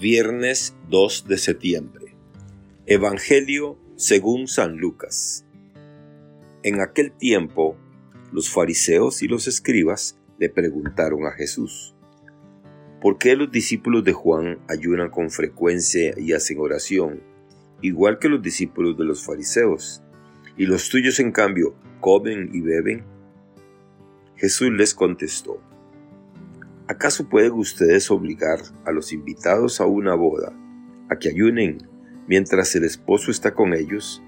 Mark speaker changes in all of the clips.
Speaker 1: Viernes 2 de septiembre. Evangelio según San Lucas. En aquel tiempo, los fariseos y los escribas le preguntaron a Jesús, ¿por qué los discípulos de Juan ayunan con frecuencia y hacen oración, igual que los discípulos de los fariseos, y los tuyos en cambio comen y beben? Jesús les contestó, ¿Acaso pueden ustedes obligar a los invitados a una boda a que ayunen mientras el esposo está con ellos?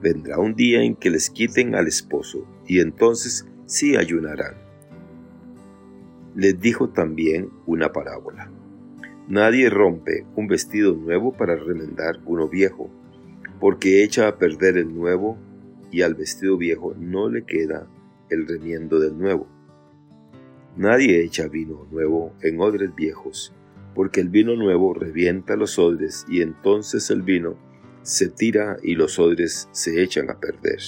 Speaker 1: Vendrá un día en que les quiten al esposo y entonces sí ayunarán. Les dijo también una parábola. Nadie rompe un vestido nuevo para remendar uno viejo, porque echa a perder el nuevo y al vestido viejo no le queda el remiendo del nuevo Nadie echa vino nuevo en odres viejos, porque el vino nuevo revienta los odres y entonces el vino se tira y los odres se echan a perder.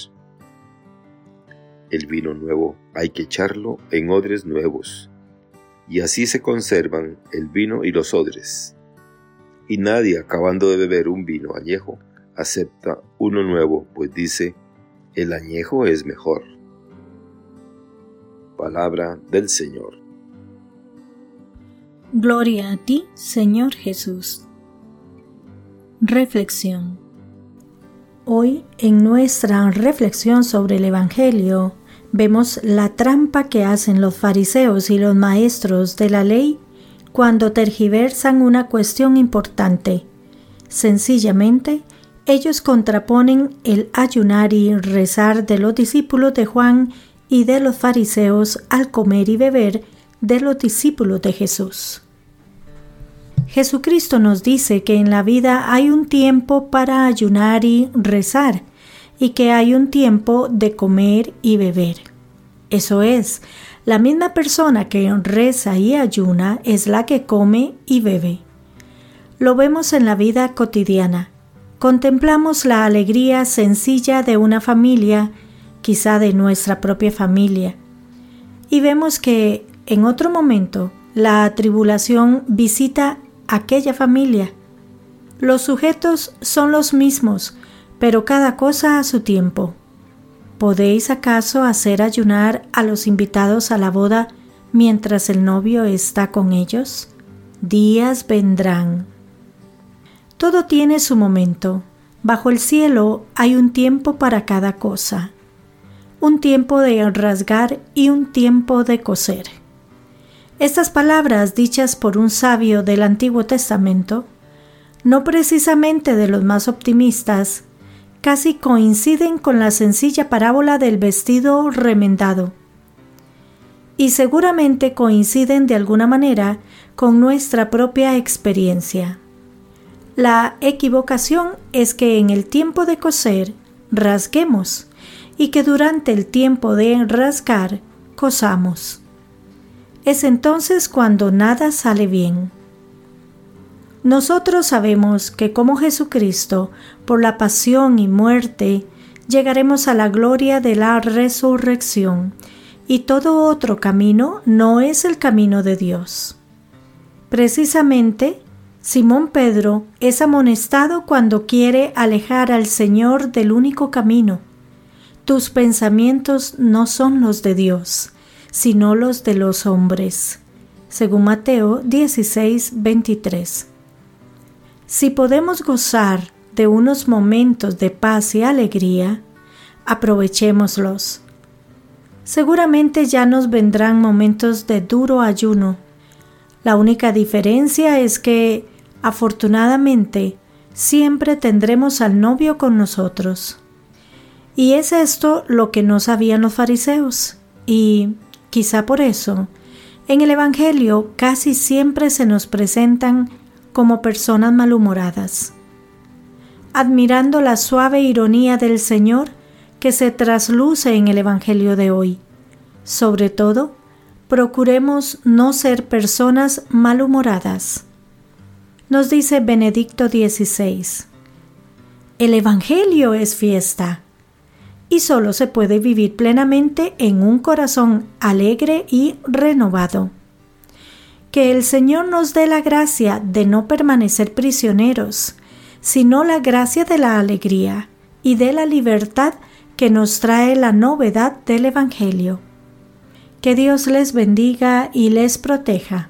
Speaker 1: El vino nuevo hay que echarlo en odres nuevos, y así se conservan el vino y los odres. Y nadie acabando de beber un vino añejo acepta uno nuevo, pues dice, el añejo es mejor. Palabra del Señor.
Speaker 2: Gloria a ti, Señor Jesús. Reflexión. Hoy, en nuestra reflexión sobre el Evangelio, vemos la trampa que hacen los fariseos y los maestros de la ley cuando tergiversan una cuestión importante. Sencillamente, ellos contraponen el ayunar y rezar de los discípulos de Juan y de los fariseos al comer y beber de los discípulos de Jesús. Jesucristo nos dice que en la vida hay un tiempo para ayunar y rezar, y que hay un tiempo de comer y beber. Eso es, la misma persona que reza y ayuna es la que come y bebe. Lo vemos en la vida cotidiana. Contemplamos la alegría sencilla de una familia quizá de nuestra propia familia. Y vemos que en otro momento la tribulación visita aquella familia. Los sujetos son los mismos, pero cada cosa a su tiempo. ¿Podéis acaso hacer ayunar a los invitados a la boda mientras el novio está con ellos? Días vendrán. Todo tiene su momento. Bajo el cielo hay un tiempo para cada cosa un tiempo de rasgar y un tiempo de coser. Estas palabras dichas por un sabio del Antiguo Testamento, no precisamente de los más optimistas, casi coinciden con la sencilla parábola del vestido remendado. Y seguramente coinciden de alguna manera con nuestra propia experiencia. La equivocación es que en el tiempo de coser rasguemos y que durante el tiempo de rascar cosamos. Es entonces cuando nada sale bien. Nosotros sabemos que como Jesucristo, por la pasión y muerte, llegaremos a la gloria de la resurrección, y todo otro camino no es el camino de Dios. Precisamente, Simón Pedro es amonestado cuando quiere alejar al Señor del único camino, tus pensamientos no son los de Dios, sino los de los hombres. Según Mateo 16, 23. Si podemos gozar de unos momentos de paz y alegría, aprovechémoslos. Seguramente ya nos vendrán momentos de duro ayuno. La única diferencia es que, afortunadamente, siempre tendremos al novio con nosotros. Y es esto lo que no sabían los fariseos. Y quizá por eso, en el Evangelio casi siempre se nos presentan como personas malhumoradas. Admirando la suave ironía del Señor que se trasluce en el Evangelio de hoy. Sobre todo, procuremos no ser personas malhumoradas. Nos dice Benedicto XVI, el Evangelio es fiesta y solo se puede vivir plenamente en un corazón alegre y renovado. Que el Señor nos dé la gracia de no permanecer prisioneros, sino la gracia de la alegría y de la libertad que nos trae la novedad del Evangelio. Que Dios les bendiga y les proteja.